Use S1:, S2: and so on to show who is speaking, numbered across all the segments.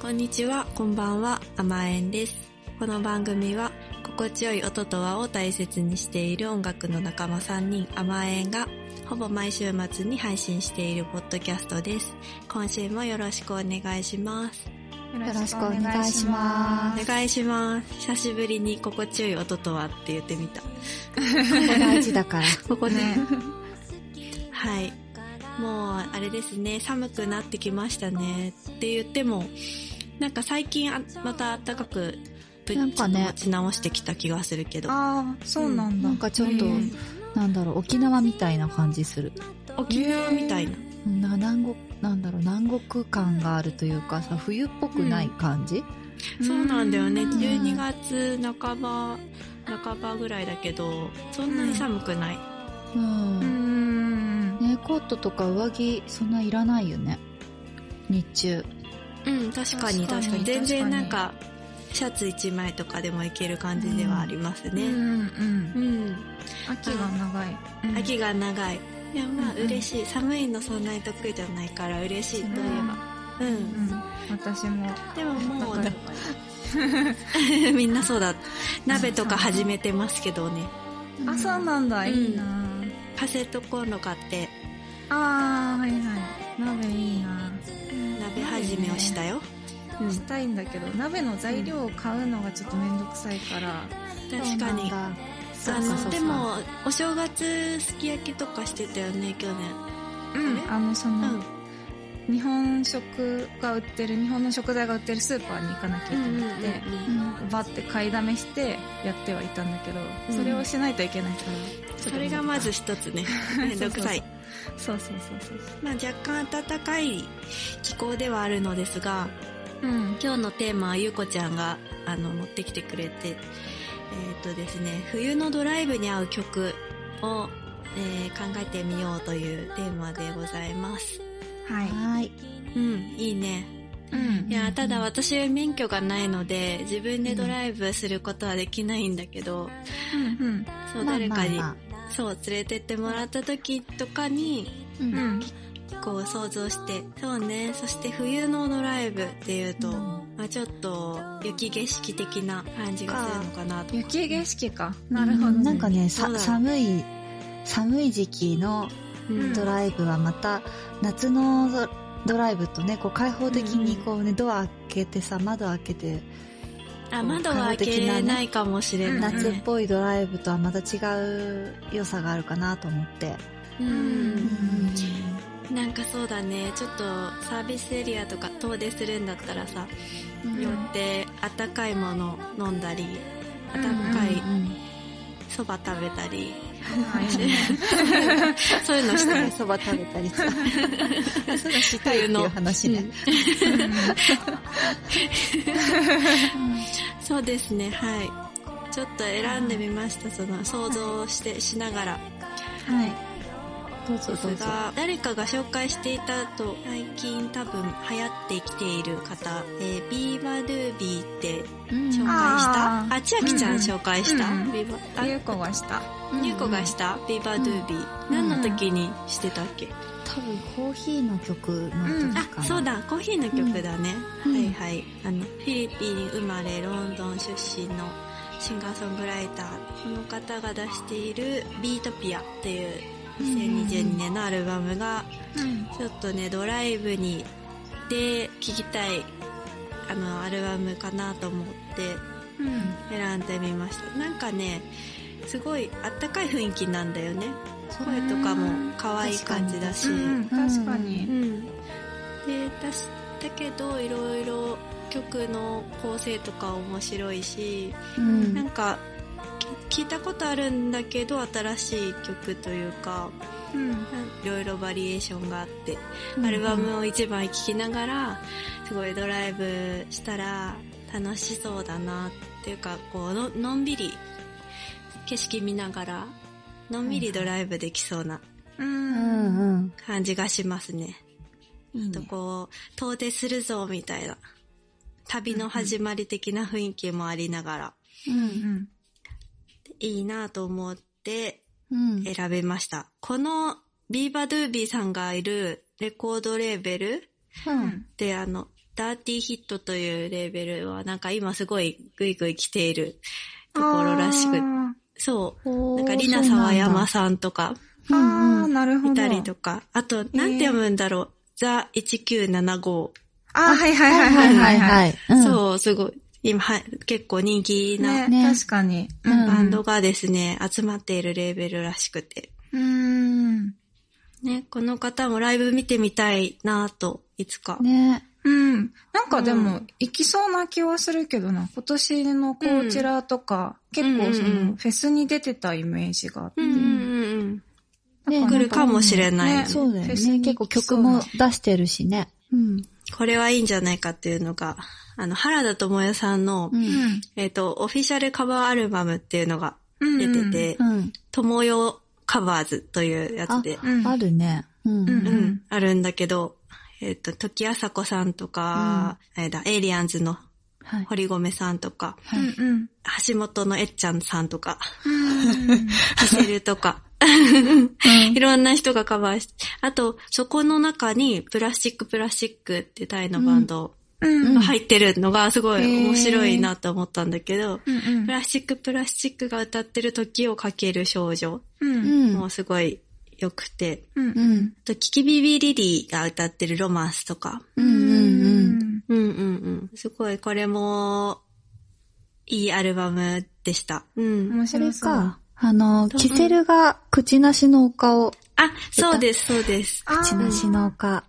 S1: こんにちは、こんばんは、甘えんです。この番組は、心地よい音と和を大切にしている音楽の仲間3人、甘えんが、ほぼ毎週末に配信しているポッドキャストです。今週もよろしくお願いします。
S2: よろしくお願いしま
S1: お願いします。久しぶりに心地よい音とはって言ってみた。
S2: ここ大事だから。
S1: ここね。はい。もう、あれですね、寒くなってきましたね。って言っても、なんか最近あまた暖かく、ぶ
S2: なんかね
S1: 持ち直してきた気がするけど。
S3: ああ、そうなんだ。
S2: なんかちょっと
S3: うん
S2: なんだろう、沖縄みたいな感じする。
S1: 沖縄みたいな。
S2: な南国、なんだろう、南国感があるというかさ、冬っぽくない感じ、
S1: そうなんだよね。
S3: うん
S1: 12月半ば、半ばぐらいだけど、そんなに寒くない。
S2: うん。
S3: うん。
S2: ね、コートとか上着、そんないらないよね。日中。
S1: うん、確かに確かに。全然なんか、シャツ1枚とかでもいける感じではありますね。
S3: うんうん。
S1: うん。
S3: 秋が長い。うん
S1: 秋が長い。いや、まあ、
S3: うん
S1: 嬉しい。寒いのそんなに得意じゃないから嬉しいといえば。う。
S3: うんん。私も。
S1: でももう みんなそうだ。鍋とか始めてますけどね。
S3: あ、そうなんだ。
S1: うん
S3: いいな
S1: カセットコンロ買って、
S3: ああ、はいはい。鍋いいな
S1: 鍋始めをしたよ。うん。
S3: したいんだけど、鍋の材料を買うのがちょっとめんどくさいから。
S1: 確かに。
S2: あ
S1: あの、でも、お正月すき焼きとかしてたよね、去年。
S3: うん。あの、そうの、
S1: ん。
S3: 日本食が売ってる、日本の食材が売ってるスーパーに行かなきゃいけなくて、バッて買いだめしてやってはいたんだけど、
S1: うん
S3: それをしないといけないから。
S1: それがまず一つね。めんどくさい。
S3: そうそうそうそう。
S1: まあ若干暖かい気候ではあるのですが、
S3: うん。
S1: 今日のテーマはゆうこちゃんがあの持ってきてくれて、えっ、とですね、冬のドライブに合う曲を、えー考えてみようというテーマでございます。
S3: はい。
S2: はい。
S1: うん、いいね。
S3: うん
S1: いや、ただ私は免許がないので、自分でドライブすることはできないんだけど、
S3: うんうん。
S1: そう、
S2: まあ
S1: 誰かに、
S2: まあま
S1: そう、連れてってもらった時とかに、
S2: う。
S3: うんん。
S1: こう想像して、そうね、そして冬のドライブっていうと、
S2: うん
S1: まあちょっと雪景色的な感じがするのかなと。
S3: 雪景色か。なるほど、ね。
S2: なんかね、寒い、寒い時期の
S1: うん
S2: ドライブはまた、夏のドドライブとね、こう開放的にこうね、ドア開けてさ、窓開けて、
S1: あ、窓は開けないかもしれない、ね。
S2: 夏っぽいドライブとはまた違う良さがあるかなと思って。
S1: うん。なんかそうだね、ちょっとサービスエリアとか遠出するんだったらさ、
S2: うん
S1: 寄ってあったかいもの飲んだり、あ
S3: うん
S1: ったかい
S2: うん
S1: そば食べたり、
S3: はい。
S1: そういうのして。
S2: そば食べたりさ。そういうのしたいっていう話ね。
S1: そうですね、はい。ちょっと選んでみました、その想像して、しながら。
S3: はい。
S2: どうぞどうぞ。
S1: 誰かが紹介していたと、最近多分流行ってきている方、えー、ビーバドゥービーって
S2: うん
S1: 紹介した？
S3: あー
S1: あ、千秋ちゃん
S3: うんうん
S1: 紹介した、
S3: うんうん
S1: ビーバあ
S3: ゆうこがした。
S1: ゆうこがした？ビーバドゥービー。
S3: うん
S1: 何の時にしてたっけ、
S2: 多分コーヒーの曲の時かな。
S1: あ、そうだ、コーヒーの曲だね。
S2: うん
S1: はいはい。あの、フィリピン生まれ、ロンドン出身のシンガーソングライター。この方が出しているビートピアっていう2022年のアルバムが、
S3: うん。
S1: ちょっとね、ドライブに、で、聴きたい、あの、アルバムかなと思って
S3: うん。
S1: 選んでみました。なんかね、すごいあったかい雰囲気なんだよね。声とかも可愛い感じだし。
S3: うん、確か
S1: う
S3: に。
S1: ん。で、だし、だけど、いろいろ曲の構成とか面白いし、
S2: うん。
S1: なんか、き聞いたことあるんだけど、新しい曲というか、
S3: うん。
S1: いろいろバリエーションがあって、
S2: うん
S1: アルバムを一枚聴きながら、すごいドライブしたら楽しそうだなっていうか、こうの、のんびり景色見ながら、のんびりドライブできそうな
S3: う。
S2: うんんうん。
S1: 感じがしますね。
S2: いいね。
S1: とこう、遠出するぞみたいな、旅の始まり的な雰囲気もありながら、
S2: う。
S3: うんん。
S1: いいなと思って
S2: うん。
S1: 選べました。このビーバドゥービーさんがいるレコードレーベル
S2: うん。
S1: であの、ダーティーヒットというレーベルはなんか今すごいグイグイ来ているところらしく、
S3: あ
S1: そう。なんかリナ沢山さんとか
S3: ーあー、なるほど。
S1: いたりとか、あと、なんて読むんだろう、ザ1975。
S3: あー、はいはい
S2: は
S3: はいい
S2: は
S3: はいい
S2: は
S3: はいい。
S2: はい。うん
S1: そう、すごい。今、はい、結構人気な
S3: ね
S2: ね
S3: 確かに。
S2: うん
S1: バンドがですね、集まっているレーベルらしくて。
S3: うーん。
S1: ね、この方もライブ見てみたいなぁと、いつか。
S2: ね。
S3: うん。なんかで
S1: う
S3: も、行きそうな気はするけどな。今年のこちらとか、結構そ
S1: うんうんうん
S3: の、フェスに出てたイメージがあって。
S1: うんうんうん
S2: ね
S1: 来るかもしれない
S3: ね
S2: そうだよね。結構曲も出してるしね。うん。
S1: これはいいんじゃないかっていうのが、あの、原田智也さんの、
S2: うん
S3: うん。
S1: えっ、と、オフィシャルカバーアルバムっていうのが
S3: うん。
S1: 出てて、
S2: うん。
S1: 友よカバーズというやつで、
S3: うん
S2: あるね。うん。
S3: うん
S1: うん、あるんだけど、えっ、と、時あさこさんとか、あれだ、エイリアンズの
S2: はい。
S1: 堀米さんとか、
S2: はい
S3: うんうん。
S1: 橋本のえっちゃんさんとか、
S3: うん
S1: キセルとか、いろんな人がカバーして、あと、そこの中に、プラスチックプラスチックってタイのバンド
S3: うん。
S1: が入ってるのがすごい面白いなと思ったんだけど、
S3: うんうん
S1: プラスチックプラスチックが歌ってる時をかける少女
S3: うん。
S2: うん。
S1: もすごい良くて、
S3: うん
S2: う。ん。
S1: あと、キキビビリリーが歌ってるロマンスとか、
S2: うんうんうん。
S3: ん。
S1: うんうんうん。すごい、これも、いいアルバムでした。うん。
S3: 面白そう。
S2: か、あの、キセルが口なしの丘を、
S1: あ、そうです、そうです。
S2: 口なしの丘。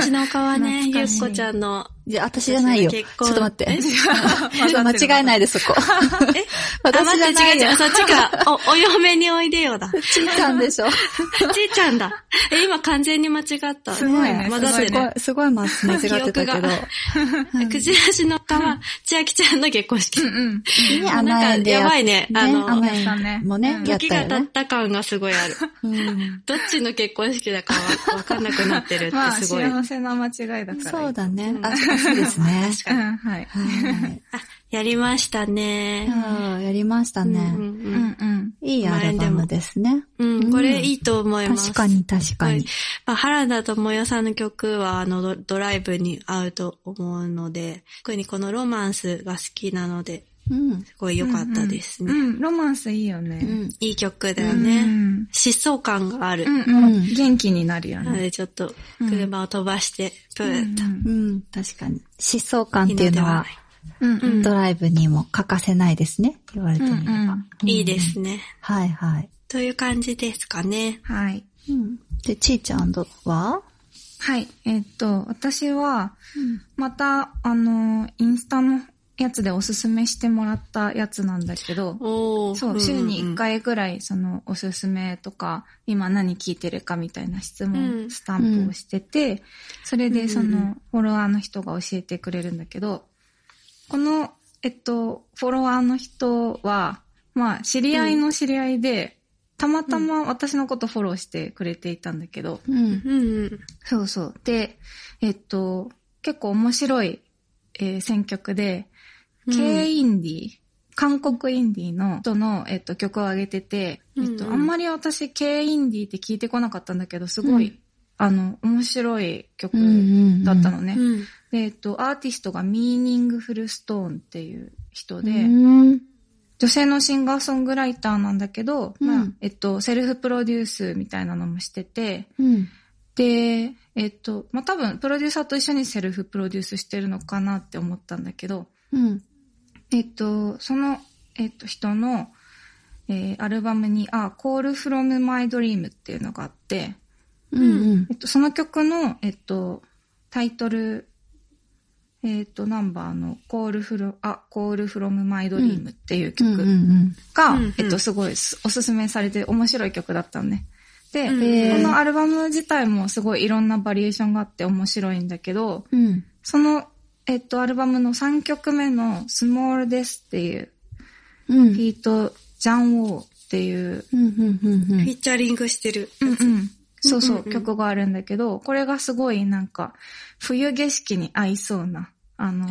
S1: うちの丘はね、ゆっこちゃんの、
S2: じゃあ、私じゃないよ。ちょっと待って。間違えないで、そこ。
S1: え？
S2: 私じゃないよ。
S1: そっちか。お、お嫁においでよだ。
S2: ちいちゃんでしょ。
S1: ちいちゃんだ。え、今完全に間違った。
S3: すごいね
S1: 混ざってる。
S2: すごい、すごい間違ってたけど。
S1: がくじらしの丘は、千秋ちゃんの結婚式。
S3: うんうん。
S2: ね、
S1: なんか
S2: や
S1: ばいねあの
S2: もね
S3: う、ん
S2: やっ
S1: 時が経っ
S2: た
S1: 感がすごいある。
S2: うん
S1: どっちの結婚式だかはわかんなくなってるって
S3: まあ、
S1: すごい。
S3: 幸せな間違いだから。
S2: そうだねそうですね。
S3: うん、はい。
S2: はい。
S1: あ、やりましたね。
S2: うんやりました
S1: うん
S2: ね。
S3: うんうん。
S2: いいアルバムですね。
S1: うんうんこれいいと思います。
S2: 確かに確かに。
S1: まあ、原田智也さんの曲は、あのド、ドライブに合うと思うので、特にこのロマンスが好きなので、
S2: うん。
S1: すごい良かったですね。
S3: うんうん、ロマンスいいよ
S2: う
S3: ね。
S2: ん。
S1: いい曲だ
S3: だ
S1: よね。疾走感がある。
S3: うん、うん。元気になるよ
S1: なの
S3: ね。
S1: でちょっと、車を飛ばして、プ
S3: うん
S1: ーッと。
S2: うん。確かに。疾走感っていうのは、
S3: うんうん。
S2: ドライブにも欠かせないですね。言われてみれば。
S3: うんうん
S1: いいですね。
S2: はいはい。
S1: という感じですかね。
S3: はい。
S2: うん。で、ちーちゃんは？
S3: はい。えっと、私は、また、あの、インスタのやつでおすすめしてもらったやつなんだけど、そう、週に1
S1: うん。
S3: 回ぐらい、その、おすすめとか、今何聞いてるかみたいな質
S1: うん。
S3: 問、スタンプをしてて、それで、その、フォロワーの人が教えてくれるんだけど、この、えっと、フォロワーの人は、まあ、知り合いの知り合いで、たまたま私のことフォローしてくれていたんだけど。そうそう。で、えっと、結構面白い、えー選曲で、
S1: うん
S3: K インディー、韓国インディーの人の、えっと、曲を上げてて、えっと、
S1: うんうん
S3: あんまり私 K インディーって聞いてこなかったんだけど、すごい、
S2: うん
S3: あの、面白い曲だったのね。
S1: うん。
S3: で、えっと、アーティストがミーニングフルストーンっていう人で、
S2: うん。
S3: 女性のシンガーソングライターなんだけど、
S2: うん
S3: まあ、えっと、セルフプロデュースみたいなのもしてて、
S2: うん。
S3: で、えっと、まあ、多分、プロデューサーと一緒にセルフプロデュースしてるのかなって思ったんだけど、
S2: うん。
S3: えっと、その、えっと、人の、えーアルバムに、あ、Call from My Dream っていうのがあって、
S2: うん。
S3: えっと、その曲の、えっと、タイトル、えっと、ナンバーの Call from, あ、Call from My Dream っていう曲
S2: うん。うん。
S3: が、
S1: うんうん
S3: えっと、すごいすおすすめされて面白い曲だったのね。で、このアルバム自体もすごいいろんなバリエーションがあって面白いんだけど、
S2: うん。
S3: その、えっと、アルバムの3曲目の Small Death っていう、
S2: うん。
S3: ピート・ジャン・ウォーっていう、
S2: うん。うん。うん。
S1: フィーチャリングしてる。
S3: うんうん、そうそう、
S1: うんうんうん
S3: 曲があるんだけど、これがすごいなんか、冬景色に合いそうな、あの、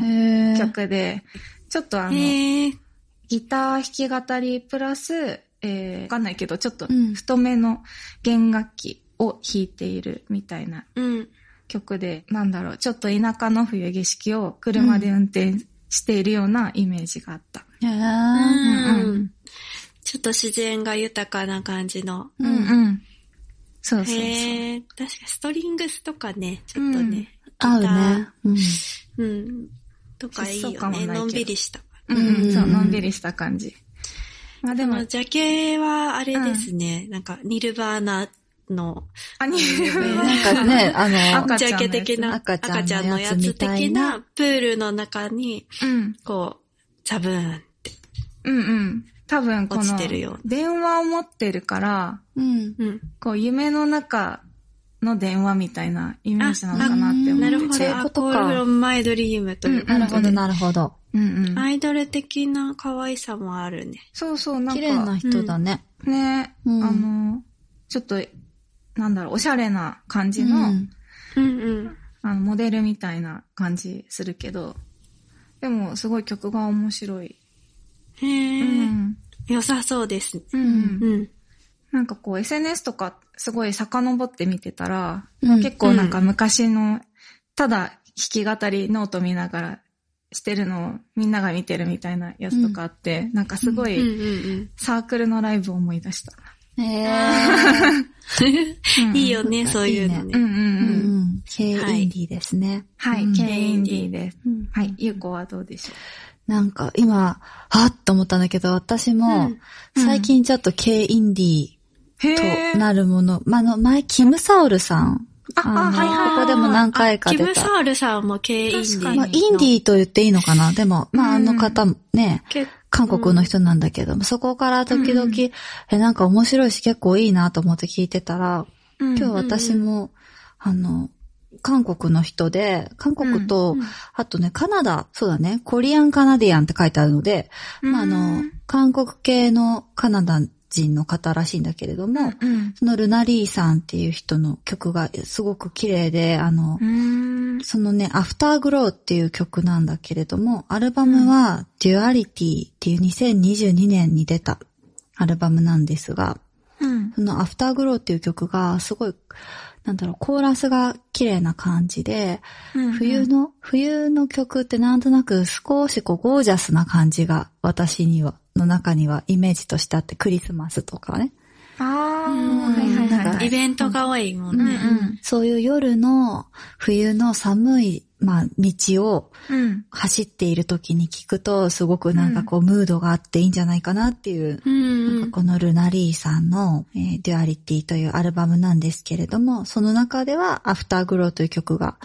S3: 曲で、ちょっとあの、ギター弾き語りプラス、えー、わかんないけど、ちょっと
S2: うん
S3: 太めの弦楽器を弾いているみたいな
S1: うん。
S3: 曲で、なんだろう、ちょっと田舎の冬景色を車で運転しているようなイメージがあった。
S1: ん
S3: うん
S1: ちょっと自然が豊かな感じの。
S3: うんうん。そうそうそう。
S1: へえ、確かストリングスとかね、ちょっとね、
S2: 合うね。うん。
S1: うん。とかいいよね。のんびりした。
S3: うんそう、のんびりした感じ。まあでも
S1: でも、、ジャケはあれですね、なんか、ニルバーナの、
S3: アニメ
S2: なんかね、あの、
S3: 赤ち
S1: ジ
S3: ゃんのやつ
S1: ャケ的な、
S2: 赤ちゃんのやつ
S1: 的
S2: な
S1: なプールの中に、
S3: うん。
S1: こう、ザブーンって。
S3: うんうん。多分こ
S1: 落ち
S3: の
S1: てるよ、
S3: 電話を持ってるから、
S2: うん。
S1: うん。
S3: こう夢の中の電話みたいなイメージなのかなって思ってて。
S1: なるほど。
S2: そういう
S1: あ、
S2: ことか
S1: コールフロムマイドリームという
S3: うん
S2: なるほど、なるほど。
S3: うんうん。
S1: アイドル的な可愛さもあるね。
S3: そうそう、なんか。
S2: 綺麗な人だね。
S3: ね、
S2: うん
S3: あの、ちょっと、なんだろう、おしゃれな感じの、
S2: うん
S1: うんうん。
S3: あの、モデルみたいな感じするけど、でも、すごい曲が面白い。
S1: へ
S3: う
S1: え、
S3: ん。
S1: 良さそうですね。
S3: うん。
S1: うん。
S3: なんかこう、SNS とかすごい遡って見てたら、
S2: うん
S3: 結構なんか昔の、ただ弾き語りノート見ながらしてるのをみんなが見てるみたいなやつとかあって、なんかすごいサークルのライブを思い出した。
S2: へ
S1: うん。いいよね、
S2: うん。
S1: そういうのね。
S3: うんうんうん。
S2: ーうん。K インディーですね。
S3: はい、
S2: うん。
S3: K インディーです。
S2: うん。
S3: はい、ゆうこはどうでしょ
S2: なんか今、はっと思ったんだけど、私も
S1: うん。
S2: 最近ちょっと K インディーとなるもの、まあ、あの、前、キムサウルさん。
S3: あ
S2: の
S3: あはいはい
S2: ここでも何回か出た。
S1: ムサールさんも K インディー
S2: まあ、インディーと言っていいのかな。でも、まあ、あの方もね、
S1: 結
S2: 韓国の人なんだけども、そこから時々、
S3: うん
S2: え、なんか面白いし結構いいなと思って聞いてたら、
S3: うん
S2: 今日私も、あの、韓国の人で、韓国と、
S1: うん
S2: あとね、カナダ、そうだね、 Korean Canadian って書いてあるので、まあ、あ
S3: う
S2: の
S3: ん、
S2: 韓国系のカナダ人の方らしいんだけれども、
S3: うん。
S2: その Luna Li さんっていう人の曲がすごく綺麗で、あの、
S3: うん。
S2: そのね、 Afterglow っていう曲なんだけれども、アルバムは、 Duality っていう2022年に出たアルバムなんですが、
S3: うん。
S2: その Afterglow っていう曲がすごい、なんだろう、コーラスが綺麗な感じで、冬の、冬の曲ってなんとなく少しこうゴージャスな感じが私には、の中にはイメージとしてあって、クリスマスとかね。
S3: ああ、
S1: うんイベントが多いもんね。
S3: うん
S2: そういう夜の冬の寒い、まあ、道を
S3: うん。
S2: 走っている時に聞くと、すごくなんかこう、ムードがあっていいんじゃないかなっていう、
S1: う
S2: んこの Luna Li さんの、えー Duality というアルバムなんですけれども、その中では、 Afterglow という曲が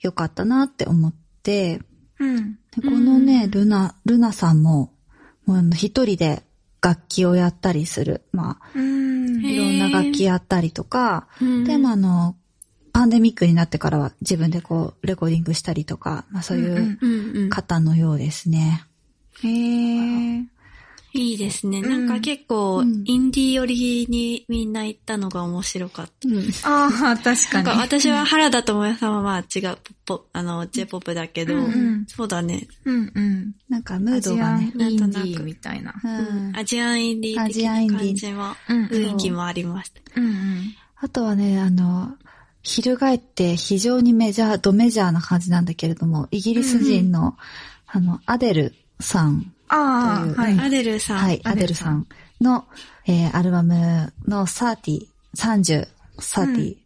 S2: 良かったなって思って、
S3: うん。
S2: でこのね、ルナ、ルナさんも、もう一人で楽器をやったりする。まあ、いろんな楽器やったりとか、
S1: うん
S2: でもあの、パンデミックになってからは自分でこう、レコーディングしたりとか、まあそういう
S1: うんうん
S2: 方のようですね。
S3: へえ。
S1: いいですね。
S3: うん
S1: なんか結構、
S2: うん
S1: インディー寄りにみんな行ったのが面白かった。
S2: うん。
S3: ああ、確かに。
S1: なんか私は原田智也さんはまあ違う、ポップ、あの、J-POP だけど、
S3: うんうん
S1: そうだね。
S3: うんうん。
S2: なんかムードがね。
S3: アジアンインディーみたいな。
S2: うん
S1: アジアンインディー的な感じも、
S3: うん
S1: 雰囲気もありました。
S3: うんうん。
S2: あとはね、あの、翻って非常にメジャー、ドメジャーな感じなんだけれども、イギリス人の、あの、アデルさん、
S3: ああ、はい。
S1: アデルさん。
S2: はい、ア
S3: アデルさん
S2: の、えーアルバムの30、30、30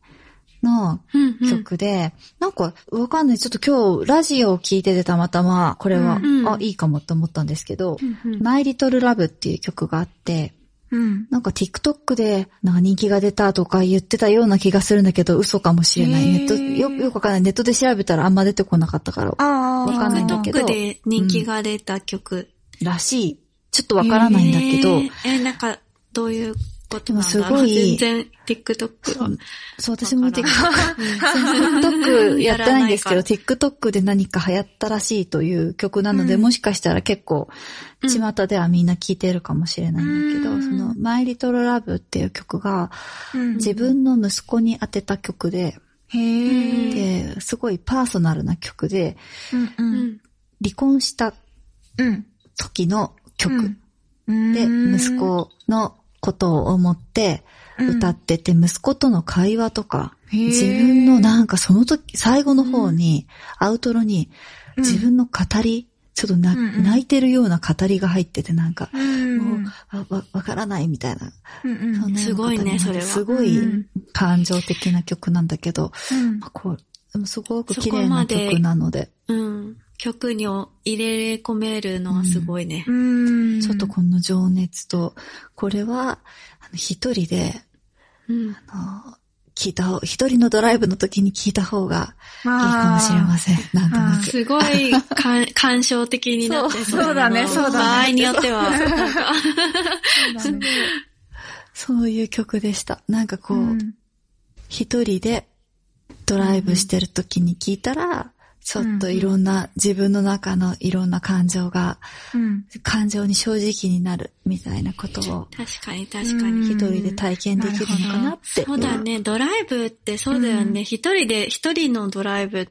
S2: の曲で、なんか、わかんない。ちょっと今日、ラジオを聞いててたまたま、これは、
S1: うんうん
S2: あ、いいかもって思ったんですけど、
S1: うんうん
S2: マイリトルラブっていう曲があって、
S3: うん。
S2: なんか TikTok で、なんか人気が出たとか言ってたような気がするんだけど、嘘かもしれない。ネット、よ、よくわかんない。ネットで調べたらあんま出てこなかったから、
S3: ああ、
S2: わかんないんだけど
S1: TikTok で人気が出た曲。
S2: らしい。ちょっとわからないんだけど、
S1: えーえ、なんか、どういうこと
S2: でもすごい
S1: 全然 TikTok は。
S2: そう、私も TikTok、TikTok やってないんですけど、TikTok で何か流行ったらしいという曲なので、
S3: うん
S2: もしかしたら結構、
S1: うん
S2: 巷ではみんな聴いてるかもしれないんだけど、
S3: うん
S2: その、マイリトルラブっていう曲が、
S3: うん
S2: 自分の息子に当てた曲で。で、すごいパーソナルな曲で、
S3: うんう。
S1: うんん。
S2: 離婚した
S3: うん。
S2: 時の曲。
S3: うん。
S2: で、息子のことを思って歌ってて、息子との会話とか、自分のなんかその時、最後の方に、アウトロに、自分の語り、ちょっとな、
S3: うんうん。
S2: 泣いてるような語りが入ってて、なんか、
S3: うん
S2: もう、あわ、わからないみたいな。
S3: うん
S1: すごいねそれは。
S2: すごい
S3: うん
S2: 感情的な曲なんだけど、
S3: うん。
S2: まあこう、すごく
S1: そ
S2: 綺麗な曲なので、
S1: うん。曲に入れ込めるのはすごいね。
S3: うん。
S2: ちょっとこの情熱と、これは、あの一人で、
S1: うん。
S2: あの、聞いた方、一人のドライブの時に聞いた方がいいかもしれません。なんとなく。
S1: すごいかん 感傷的になって
S3: そうだねそうだね
S1: 場合によっては、
S3: そう
S2: いう曲でした。なんかこう、
S3: うん
S2: 一人でドライブしてる時に聞いたら、ちょっといろんな、自分の中のいろんな感情が、
S3: うん。
S2: 感情に正直になるみたいなことを
S1: 確かに確か
S3: うん
S1: に。
S2: 一人で体験できるのかなって。
S1: そうだね、ドライブってそうだよね。一人で、一人のドライブ、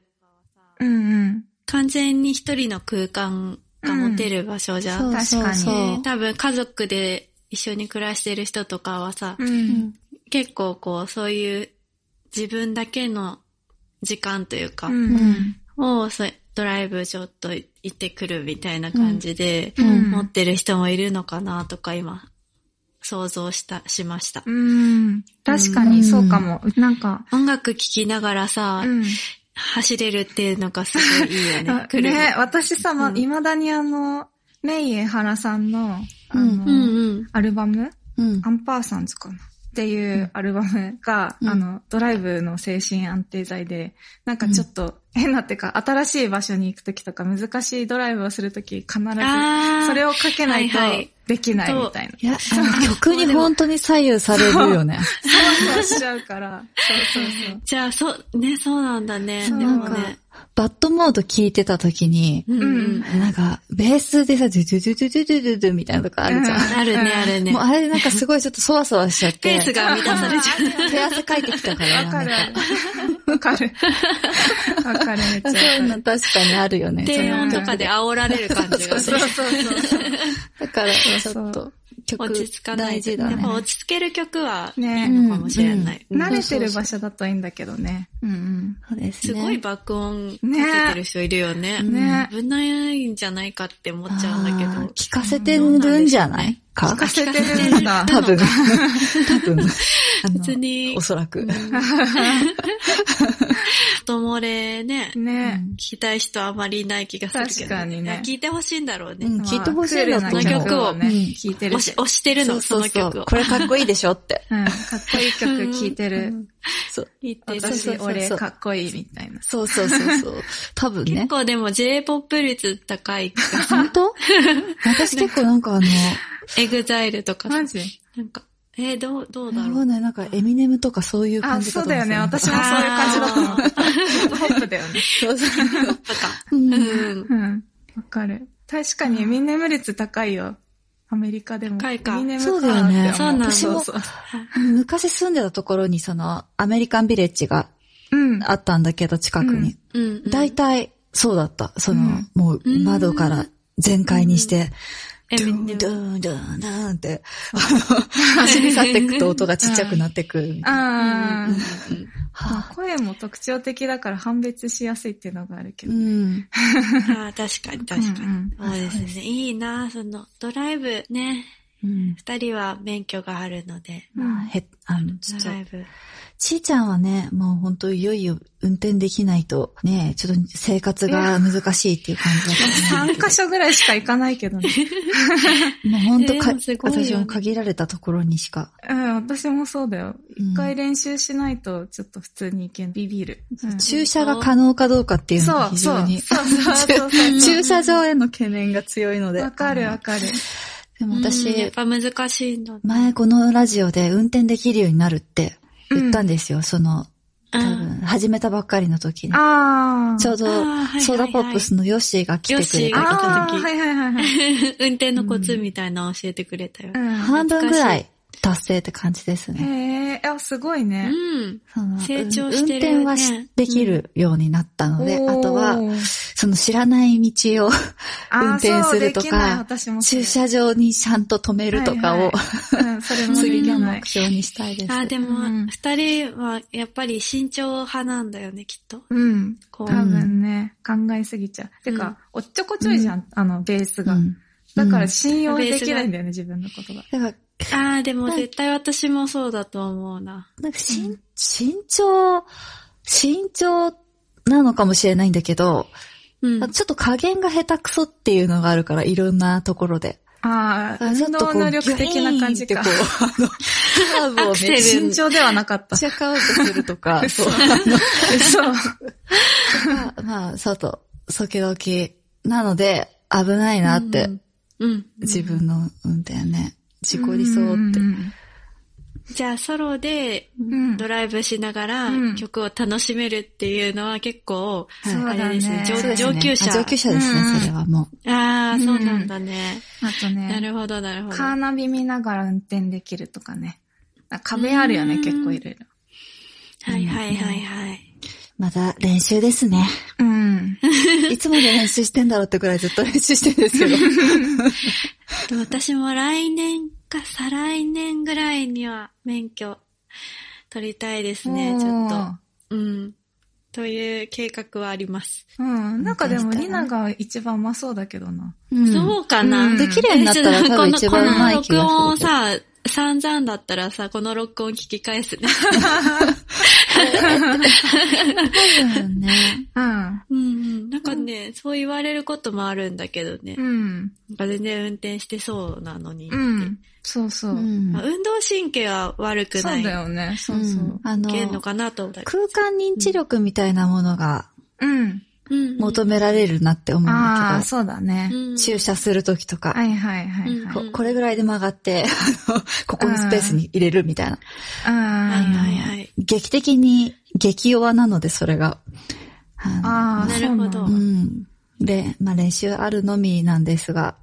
S3: うんうん。
S1: 完全に一人の空間が持てる場所じゃん。
S2: そうそうそう。
S1: ね多分家族で一緒に暮らしてる人とかはさ、結構こう、そういう自分だけの時間というか、
S3: うん。
S1: をそうドライブちょっと行ってくるみたいな感じで、
S3: うん
S1: 持ってる人もいるのかなとか今、想像した、しました。
S3: うん。確かにそうかも。なんか、
S1: 音楽聴きながらさ、
S3: うん。
S1: 走れるっていうのがすごいいいよね
S3: ね、私さ、ま、
S1: うん
S3: 未だにあの、メイエハラさんの、あ
S2: うん
S3: の、
S1: うんうん。
S3: アルバム？
S2: うん
S3: アンパーサンズかなっていうアルバムが、
S2: うん
S3: あの、ドライブの精神安定剤で、なんかちょっと変なってか、新しい場所に行くときとか難しいドライブをするとき必ず、それをかけないと
S1: はいはい
S3: できないみたいな。
S2: いや、あの 曲に本当に左右されるよね。
S3: そうそうしちゃうから。そうそうそう。
S1: じゃあ、そう、ね、そうなんだね。でもね。
S2: バッドモード聞いてた時に、
S1: うん、
S2: なんか、ベースでさ、ドゥドゥドゥドゥドゥドゥドゥみたいなとこあるじゃん。
S1: うん、あるね、あるね。
S2: もうあれなんかすごいちょっとそわそわしちゃって。
S1: ベースが満たされちゃう。
S2: 手汗かいてきたから。
S3: わかる。わかる。わかる、めっちゃ。
S2: そういうの確かにあるよね。
S1: 低音とかで煽られる感じがする。
S3: そうそうそう。
S2: だから、ちょっと。曲
S1: 落ち着かない
S2: 大事だね
S1: やっぱ。落ち着ける曲は、
S3: ね
S1: いいのかもしれない。
S2: うん
S3: 慣れてる場所だといいんだけどね。うんうん。
S2: そうですね。
S1: すごい爆音かけてる人いるよね。
S3: ね
S1: 危ないんじゃないかって思っちゃうんだけど。
S2: 聞かせてるんじゃないか？
S3: 聞かせてるんだ。
S2: 多分。多分。
S1: 別に
S2: お、そらく。
S1: 音漏れね、
S3: ね
S1: 聞きたい人あまりいない気がするけど。
S3: 確かにね
S1: 聞いてほしいんだろうね。
S2: うん聞いてほしいんだと思う
S3: クールな曲を聞いてるし
S1: 押し。てるの、その曲を。
S2: これかっこいいでしょって。
S3: うん、かっこいい曲聴いてる。
S2: そう。
S1: 聞いてる
S3: 私、俺、かっこいいみたいな。
S2: そうそうそうそう。多分ね。
S1: 結構でも J-POP 率高い。
S2: 本当？私結構なんかあの、
S1: エグザイルとかさ
S3: マジ？
S1: なんか、えー、どう、どうだろう。
S2: わかんなんかエミネムとかそういう
S3: あ、
S2: 感じかと思ってた
S3: そうだよね。私もそういう感じだと思ってた。ヒップホップだよね。
S2: そうそう。
S1: とか。
S2: うん
S1: うん。
S3: うん。わかる。確かにエミネム率高いよ。アメリカでも。
S1: 高いか
S3: エミネム
S2: そうだよね
S1: そうなんだ
S3: そうそう。
S2: 昔住んでたところにその、アメリカンビレッジが
S3: うん。
S2: あったんだけど、近くに。
S1: うんうん。
S2: 大体、そうだった。その、
S3: うん
S2: もう窓から全開にして、ドゥンドゥンドゥンドゥンって、あの走り去っていくと音がちっちゃくなってくるみたいな。
S3: ああ声も特徴的だから判別しやすいっていうのがあるけ
S2: う
S3: ど。
S2: ん。
S1: あー確かに確かに。
S3: うん
S1: そうですね。いいなその、ドライブね。
S2: うん。
S1: 二人は免許があるので、
S2: まあ、へ、あの、ちょ。ちーちゃんはね、もう本当いよいよ運転できないと、ね、ちょっと生活が難しいっていう感じだったと思うんだけ
S3: 3箇所ぐらいしか行かないけどね。
S2: ど。もう本当か、私も限られたところにしか。
S3: うん、私もそうだよ。
S2: うん
S3: 一回練習しないと、ちょっと普通に行けん。ビビる。うん
S2: 駐車が可能かどうかっていうのが
S3: そう、そう、
S2: 非常に。
S3: そうそうそうそう。
S2: 駐車場への懸念が強いので。
S3: わかるわかる。
S2: でも
S1: うんやっ
S2: 私、
S1: ぱ難しいんだね。
S2: 前このラジオで運転できるようになるって言ったんですよ。その、多分、始めたばっかりの時に。ちょうどソーダポップスのヨッシーが来てくれ
S1: ヨッシー
S2: た
S1: が
S2: 時
S3: はいはいはいはい。
S1: 運転のコツみたいなの教えてくれたよ。
S3: うん
S2: 半分ぐらい達成って感じですね。
S3: へえ、あ、すごいうね。
S1: ん。
S2: その
S1: 成長してるよね
S2: 運転はしできるようになったので、
S3: おー
S2: あとは、その知らない道を 運転するとか駐車場にちゃんと止めるとかを、
S3: はいはいうん、それもで
S2: 次の目。標にしたいです。
S1: あ、で
S3: う
S1: も
S3: ん、
S1: 二人はやっぱり慎重派なんだよね、きっと。
S3: うん。
S1: こう
S3: 多分ね、考えすぎちゃう。て
S1: うん
S3: か、おっちょこちょいじゃん、あの、ベースが。
S2: うん
S3: だから
S2: うん
S3: 信用できないんだよね、自分のことが。
S2: だから、
S1: ああ、でも絶対私もそうだと思うな。
S2: なんかしん、慎重、慎重なのかもしれないんだけど、
S1: うん。
S2: ちょっと加減が下手くそっていうのがあるから、いろんなところで。
S3: ああ、運動能力的な感じか。
S2: こう、あの、カーブをめっちゃ
S3: 慎重ではなかった。
S2: めっちゃカウントするとか、そう。
S3: そう。
S2: まあ、まあ、そうと、時々、なので、危ないなって、
S1: うん。うん。
S2: 自分の運転ね、事故りそうって。
S3: ん
S1: じゃあ、ソロで
S3: うん
S1: ドライブしながら
S3: うん
S1: 曲を楽しめるっていうのは結構、
S2: はい
S3: そうだね
S1: あれですね、上級者。
S2: あ上級者ですね、
S3: うん
S2: それはも
S1: ああ、
S3: うん
S1: そうなんだね。
S3: あとね、
S1: なるほど、なるほど。
S3: カーナビ見ながら運転できるとかね。あ壁あるよね、
S1: うん
S3: 結構いろいろ。
S1: はいはいはいはい。
S2: う。まだ練習ですね。
S3: うん。
S2: いつまで練習してんだろうってくらいずっと練習してるんですけど。
S1: 私も来年か再来年ぐらいには免許取りたいですね、ちょっと。うん。という計画はあります。
S3: と。うん。なんかでも、
S2: 運転した？ら
S3: リナが一番うまそうだけどな。
S2: うん
S1: そうかな、
S3: うん
S2: できるようになったら多分一番うまい気
S1: このこの
S2: がする。
S1: 録音をさ、散々だったらさ、この録音聞き返すね。
S2: 多分ね。
S3: うん。
S1: うんうん。なんかね、そう言われることもあるんだけどね。
S3: うん。
S1: なんか全然運転してそうなのにって。
S3: うん。そうそうう。
S2: ん
S1: まあ運動神経は悪く
S3: そう
S1: ない
S3: だよね。そうそうう。
S2: あの、
S1: けんのかなと思ったけど。
S2: 空間認知力みたいなものが
S3: うん。
S1: うん
S2: 求められるなって思うん
S3: ああ、
S2: だ
S3: そうだね。
S2: けど、駐車するときとか、
S3: はいはいはい
S1: うん
S3: はい。
S2: ここれぐらいで曲がって、あ のここのスペースに入れるみたいな。
S3: あ
S1: はいはいはい。
S2: 劇的に激弱なので、それが。あの
S3: ああ、
S1: なるほど
S2: う
S3: ん。
S2: で、まあ練習あるのみなんですが、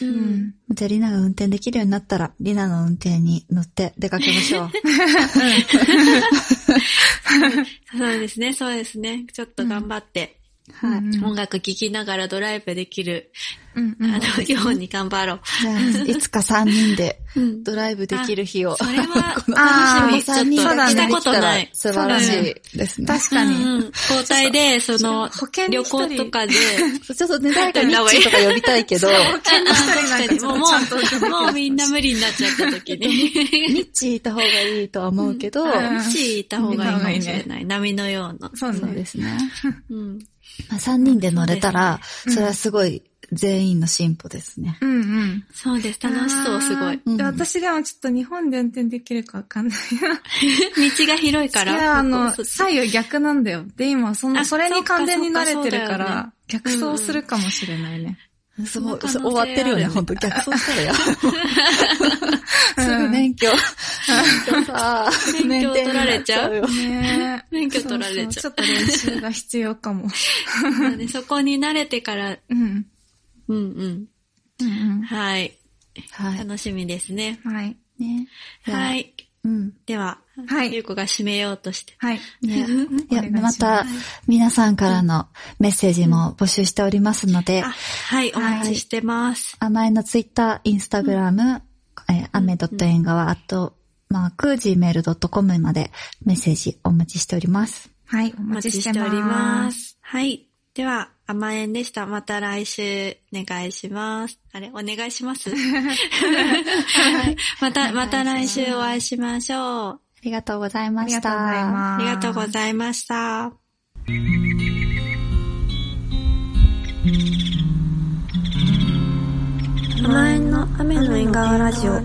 S1: う。
S3: うんん。
S2: じゃあリナが運転できるようになったら、リナの運転に乗って出かけましょう。
S1: そうですね、そうですね。ちょっと頑張って、
S2: はい。
S3: うん
S1: 音楽聴きながらドライブできる、
S3: うんうん
S1: あの、ように頑張ろう。
S2: じゃあ、いつか3人で
S1: うん
S2: ドライブできる日を。
S1: それは、楽しみ。
S2: 3人
S1: ちょっと、したことない。
S2: 素晴らしいですね。
S3: 確かに。
S1: 交代で、その、旅行とかで、
S2: ちょっとね、誰かニッチーとか呼びたいけど、
S3: 一人なん
S1: もう、もう、もうみんな無理になっちゃった時に。
S2: ニッチーいた方がいいとは思うけど、
S3: うん
S1: もしいた方がいいかもしれない。波のような。
S3: そう
S2: で
S3: ね。
S2: すね。
S1: うん。
S2: まあ、3人で乗れたら、
S3: そ
S2: れはすごい全員の進歩ですね。
S3: うんうん。
S1: そうです。楽しそう、すごい。
S2: うん
S3: で私でもちょっと日本で運転できるかわかんないな。
S1: 道が広いから。
S3: いや、あの、左右逆なんだよ。で、今、その、
S1: あ
S3: それに完全に慣れてるから、逆走するかもしれないね。
S2: すごい、終わってるよね、本当逆走したらや。すぐ免許。免許さ、
S1: 免許取られちゃう
S3: ね
S1: 免許取られちゃう
S3: ちょっと練習が必要かも。
S1: そこに慣れてから、
S3: うん。
S1: うんうん。
S3: うん
S1: はい。
S2: はい。
S1: 楽しみですね。
S3: うん。はい。
S2: ね。
S1: は。い。
S2: うん。
S1: では、
S3: はい
S1: ゆうこが締めようとして。
S3: はい。
S2: ね、いや、
S3: ま
S2: た、皆さんからのメッセージも募集しておりますので、
S1: あ、はい、お待ちしてます。
S2: 甘えのツイッター、インスタグラム、えー、アメドット縁側、あと、マーク、gmail.com までメッセージお待ちしております。
S3: はい。お
S1: お
S3: 待ちして
S1: おり
S3: ま。
S1: す。はい。では、甘えんでした。また来週お願いします。あれ？お願いします？はいまた、また来週お会いしましょう。
S2: ありがとうございました。
S3: ありがとうございます。
S1: ありがとうございました。甘えんの雨の縁側ラジオ。